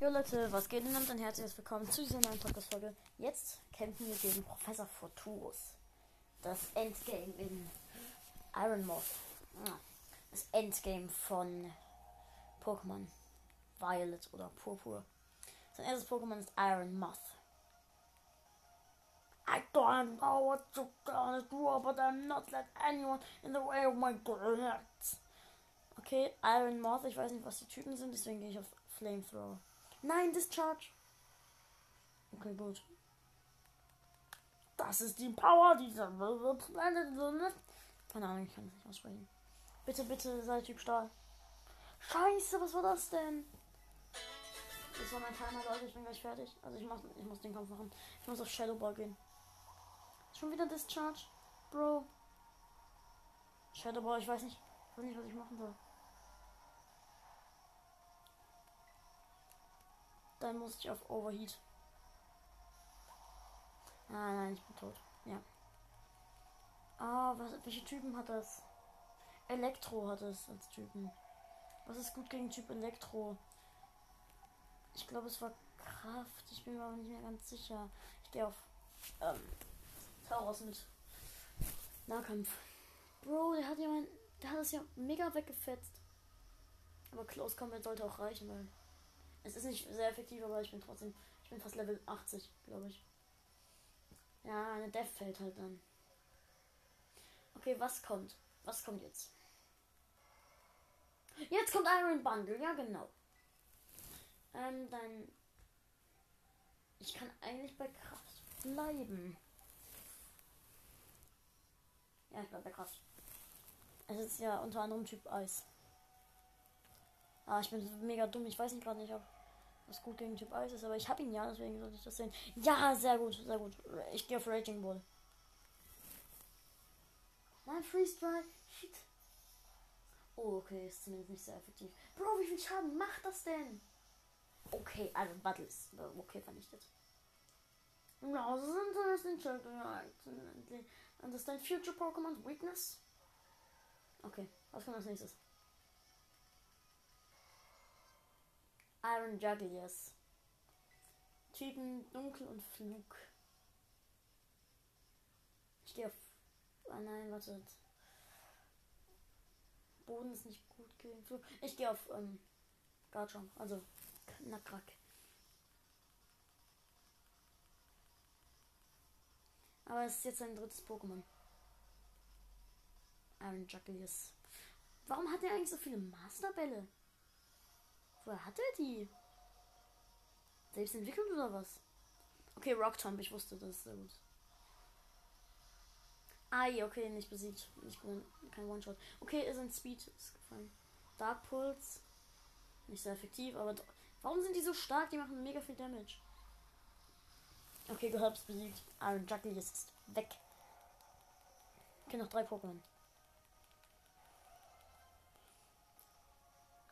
Jo Leute, was geht denn und ein herzliches Willkommen zu dieser neuen Podcast-Folge. Jetzt kämpfen wir gegen Professor Forturus. Das Endgame in Iron Moth. Das Endgame von Pokémon Violet oder Purpur. Sein erstes Pokémon ist Iron Moth. I don't know what you're gonna do, but I'm not let anyone in the way of my great. Okay, Iron Moth, ich weiß nicht, was die Typen sind, deswegen gehe ich auf Flamethrower. Nein, Discharge. Okay, gut. Das ist die Power dieser Planet. Keine Ahnung, ich kann es nicht aussprechen. Bitte, bitte, sei Typ Stahl. Scheiße, was war das denn? Das war mein Timer, Leute. Ich bin gleich fertig. Also ich, mach, ich muss den Kampf machen. Ich muss auf Shadow Ball gehen. Schon wieder Discharge? Bro. Shadow Ball, ich weiß nicht. Ich weiß nicht, was ich machen soll. Dann muss ich auf Overheat. Ah, nein, ich bin tot. Ja. Ah, was, welche Typen hat das? Elektro hat es als Typen. Was ist gut gegen Typ Elektro? Ich glaube, es war Kraft. Ich bin mir aber nicht mehr ganz sicher. Ich gehe auf ähm, Taurus mit Nahkampf. Bro, der hat ja mein, der hat es ja mega weggefetzt. Aber Close Combat sollte auch reichen, weil es ist nicht sehr effektiv, aber ich bin trotzdem, ich bin fast Level 80, glaube ich. Ja, eine Death fällt halt dann. Okay, was kommt? Was kommt jetzt? Jetzt kommt Iron Bundle, ja genau. Ähm, dann. Ich kann eigentlich bei Kraft bleiben. Ja, ich bleib bei Kraft. Es ist ja unter anderem Typ Eis. Ah, ich bin mega dumm. Ich weiß nicht gerade nicht, ob das gut gegen Typ Eis ist, aber ich habe ihn ja, deswegen sollte ich das sehen. Ja, sehr gut, sehr gut. Ich gehe auf Raging Bull. Nein, Freeze Dry. Shit. Oh, okay, ist zumindest nicht sehr effektiv. Bro, wie viel Schaden macht das denn? Okay, also Battle ist äh, okay vernichtet. Ja, das ist interesting. Understand future Pokémon's weakness? Okay, was kommt als nächstes? Iron Juggliers. Typen Dunkel und Flug. Ich gehe auf. Ah nein, wartet. Boden ist nicht gut gegen Flug. Ich gehe auf ähm, Garchomp, also Knackrak. Aber es ist jetzt ein drittes Pokémon. Iron Juggliers. Warum hat er eigentlich so viele Masterbälle? Woher hat er die? Selbst entwickelt oder was? Okay, Rock Tomb, ich wusste das sehr gut. Ai, okay, nicht besiegt. Nicht kein One-Shot. Okay, ist ein Speed ist gefallen. Dark Pulse. Nicht sehr effektiv, aber warum sind die so stark? Die machen mega viel Damage. Okay, Geherbst besiegt. Iron Juggly ist weg. Okay, noch drei Pokémon.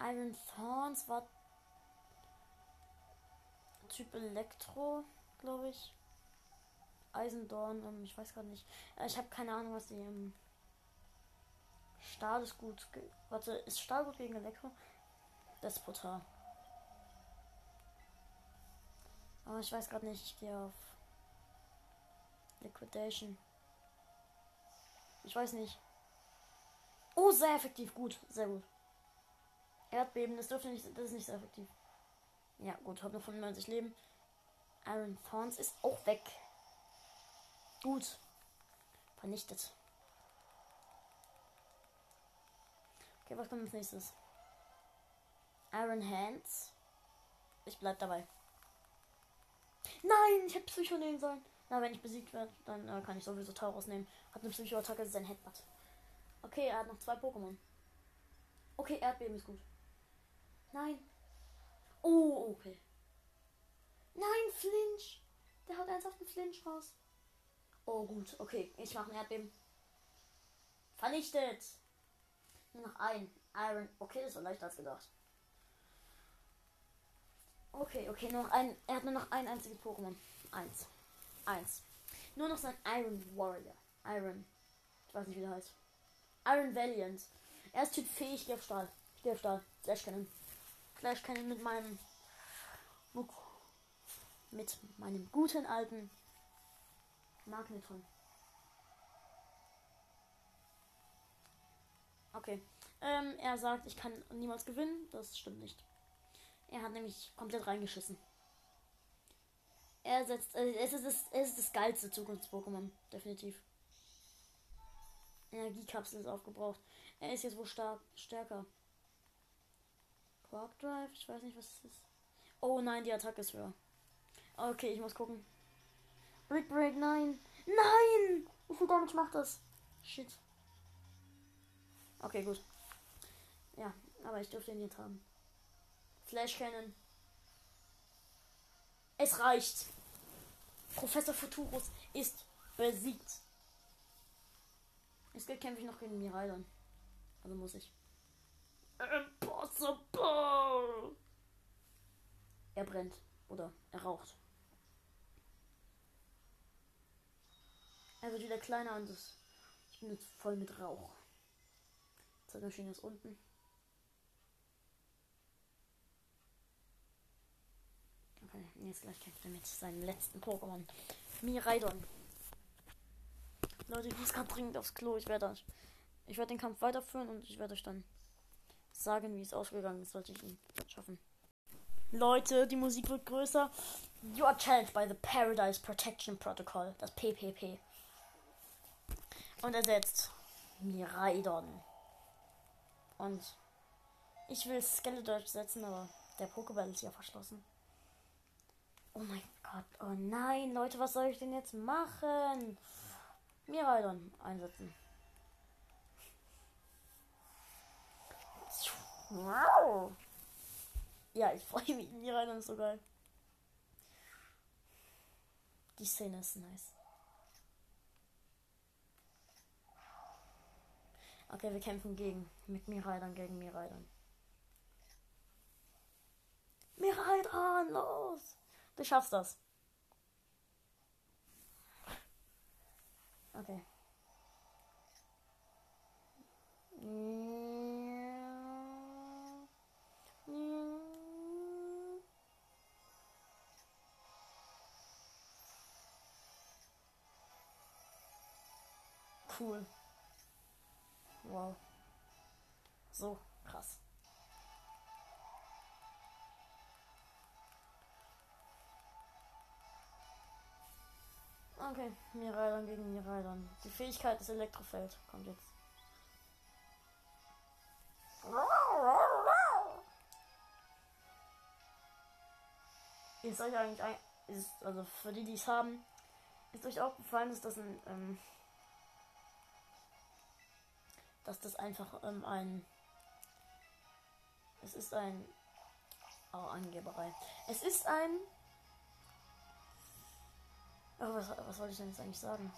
Iron Thorns war Typ Elektro, glaube ich. Eisendorn, ähm, ich weiß gerade nicht. Äh, ich habe keine Ahnung, was die ähm, Stahl ist gut. Warte, ist Stahl gut gegen Elektro? Das brutal. Aber ich weiß gerade nicht, ich gehe auf Liquidation. Ich weiß nicht. Oh, sehr effektiv, gut, sehr gut. Erdbeben, das dürfte nicht, das ist nicht so effektiv. Ja, gut, hab nur 95 Leben. Iron Thorns ist auch weg. Gut. Vernichtet. Okay, was kommt als nächstes? Iron Hands. Ich bleib dabei. Nein, ich hätte Psycho nehmen sollen. Na, wenn ich besiegt werde, dann äh, kann ich sowieso Taurus nehmen. Hat eine Psycho-Attacke, ist ein Headbutt. Okay, er hat noch zwei Pokémon. Okay, Erdbeben ist gut. Nein. Oh, okay. Nein, Flinch. Der haut ernsthaft einen Flinch raus. Oh, gut. Okay, ich mache ein Erdbeben. Vernichtet. Nur noch ein. Iron. Okay, das war leichter als gedacht. Okay, okay, nur noch ein. Er hat nur noch ein einziges Pokémon. Eins. Eins. Nur noch sein Iron Warrior. Iron. Ich weiß nicht, wie der heißt. Iron Valiant. Er ist Typ fähig. Auf Stahl. Auf Stahl. Slash Cannon. Flash Cannon mit meinem Mit meinem guten alten Magneton. Okay. Ähm, er sagt, ich kann niemals gewinnen. Das stimmt nicht. Er hat nämlich komplett reingeschissen. Er setzt. Äh, es, ist es ist das geilste Zukunfts-Pokémon. Definitiv. Energiekapsel ist aufgebraucht. Er ist jetzt wohl stark, stärker. Quark Drive, ich weiß nicht, was es ist. Oh nein, die Attacke ist höher. Okay, ich muss gucken. Brick Break, nein. Nein! Wie viel Damage macht das? Shit. Okay, gut. Ja, aber ich dürfte ihn jetzt haben. Flash Cannon. Es reicht. Professor Futurus ist besiegt. Jetzt kämpfe ich noch gegen Miraidon. Also muss ich. Impossible! Er brennt. Oder er raucht. Er wird wieder kleiner und das, ich bin jetzt voll mit Rauch. Zeitmaschine ist unten. Okay, jetzt gleich kämpft er mit seinem letzten Pokémon. Miraidon. Leute, ich muss gerade dringend aufs Klo. Ich werde ich werde den Kampf weiterführen und ich werde euch dann sagen, wie es ausgegangen ist, sollte ich ihn schaffen. Leute, die Musik wird größer. You are challenged by the Paradise Protection Protocol, das PPP. Und ersetzt Miraidon. Und ich will Skeletor setzen, aber der Pokéball ist ja verschlossen. Oh mein Gott, oh nein, Leute, was soll ich denn jetzt machen? Miraidon einsetzen. Wow. Ja, ich freue mich. Miraidon ist so geil. Die Szene ist nice. Okay, wir kämpfen gegen mit Miraidon gegen Miraidon. Miraidon, los! Du schaffst das. Okay. Cool. Wow. So krass. Okay, Miraidon gegen Miraidon. Die Fähigkeit des Elektrofeld kommt jetzt. Ist euch eigentlich ein, ist, also für die, die es haben, ist euch auch gefallen, dass das ein, ähm, dass das einfach ähm, ein, es ist ein, oh, Angeberei. Es ist ein Oh, was, was wollte ich denn jetzt eigentlich sagen?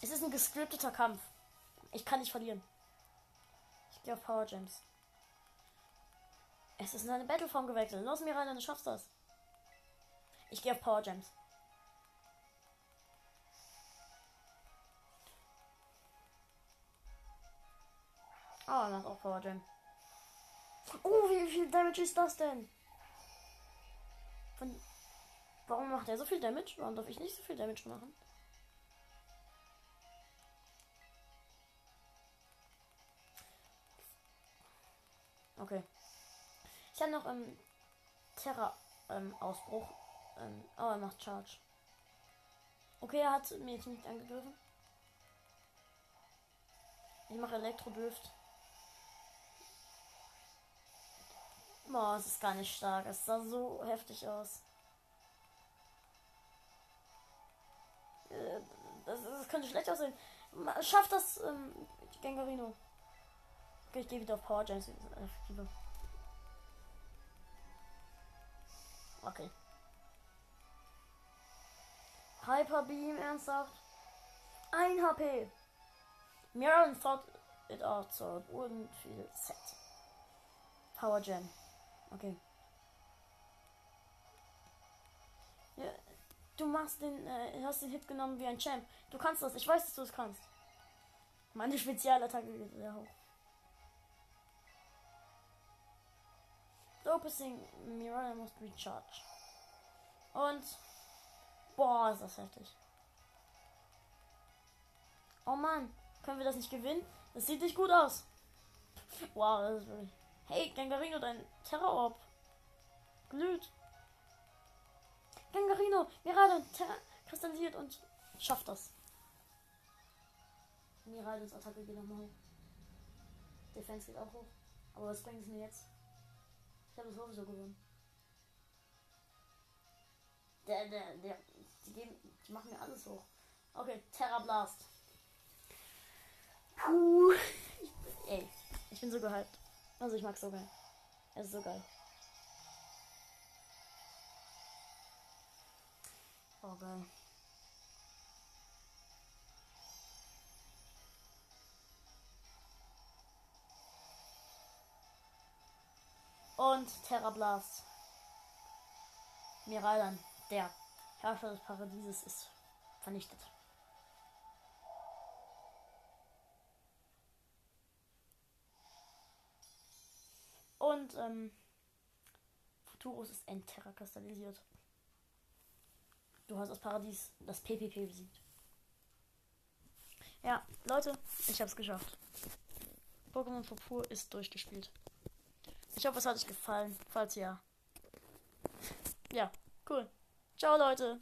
Es ist ein gescripteter Kampf. Ich kann nicht verlieren. Ich gehe auf Power Gems. Es ist in eine Battleform gewechselt. Los, Miranda, du schaffst das. Ich gehe auf Power Gems. Oh, er macht auch Power Gem. Oh, wie viel Damage ist das denn? Von Warum macht er so viel Damage? Warum darf ich nicht so viel Damage machen? Okay. Ich habe noch ähm, Terra ähm. Ähm, oh, er macht Charge. Okay, er hat mir jetzt nicht angegriffen. Ich mache Elektrodrift. Boah, es ist gar nicht stark. Es sah so heftig aus. Äh, das, das könnte schlecht aussehen. Schafft das ähm, Gengarino. Okay, ich gehe wieder auf Power Gems. Okay. Hyper Beam, ernsthaft? Ein HP. Mirror thought it out, so wouldn't feel set. Power Gem. Okay. Ja, Du machst den, äh, hast den Hit genommen wie ein Champ. Du kannst das. Ich weiß, dass du es kannst. Meine Spezialattacke geht sehr hoch. Focusing Mirror must recharge. Und. Boah, ist das heftig. Oh Mann, können wir das nicht gewinnen? Das sieht nicht gut aus. Wow, das ist wirklich. Hey, Gangarino, dein Terrororb. Glüht. Gangarino, gerade Terror kristallisiert und schafft das. Miraldens Attacke geht nochmal hoch. Defense geht auch hoch. Aber was bringt es mir jetzt? Ich habe es sowieso gewonnen. Der, der, der, die, geben, die machen mir alles hoch. Okay, Terra Blast. Puh. Ey, ich bin so gehypt. Also ich mag so geil. Es ist so geil. Oh geil. Und Terra Blast. Miraldan, der Herrscher des Paradieses, ist vernichtet. Und ähm, Futurus ist Enterra kristallisiert. Du hast das Paradies, das PPP besiegt. Ja, Leute, ich hab's geschafft. Pokémon Purpur ist durchgespielt. Ich hoffe, es hat euch gefallen. Falls ja. Ja, cool. Ciao, Leute.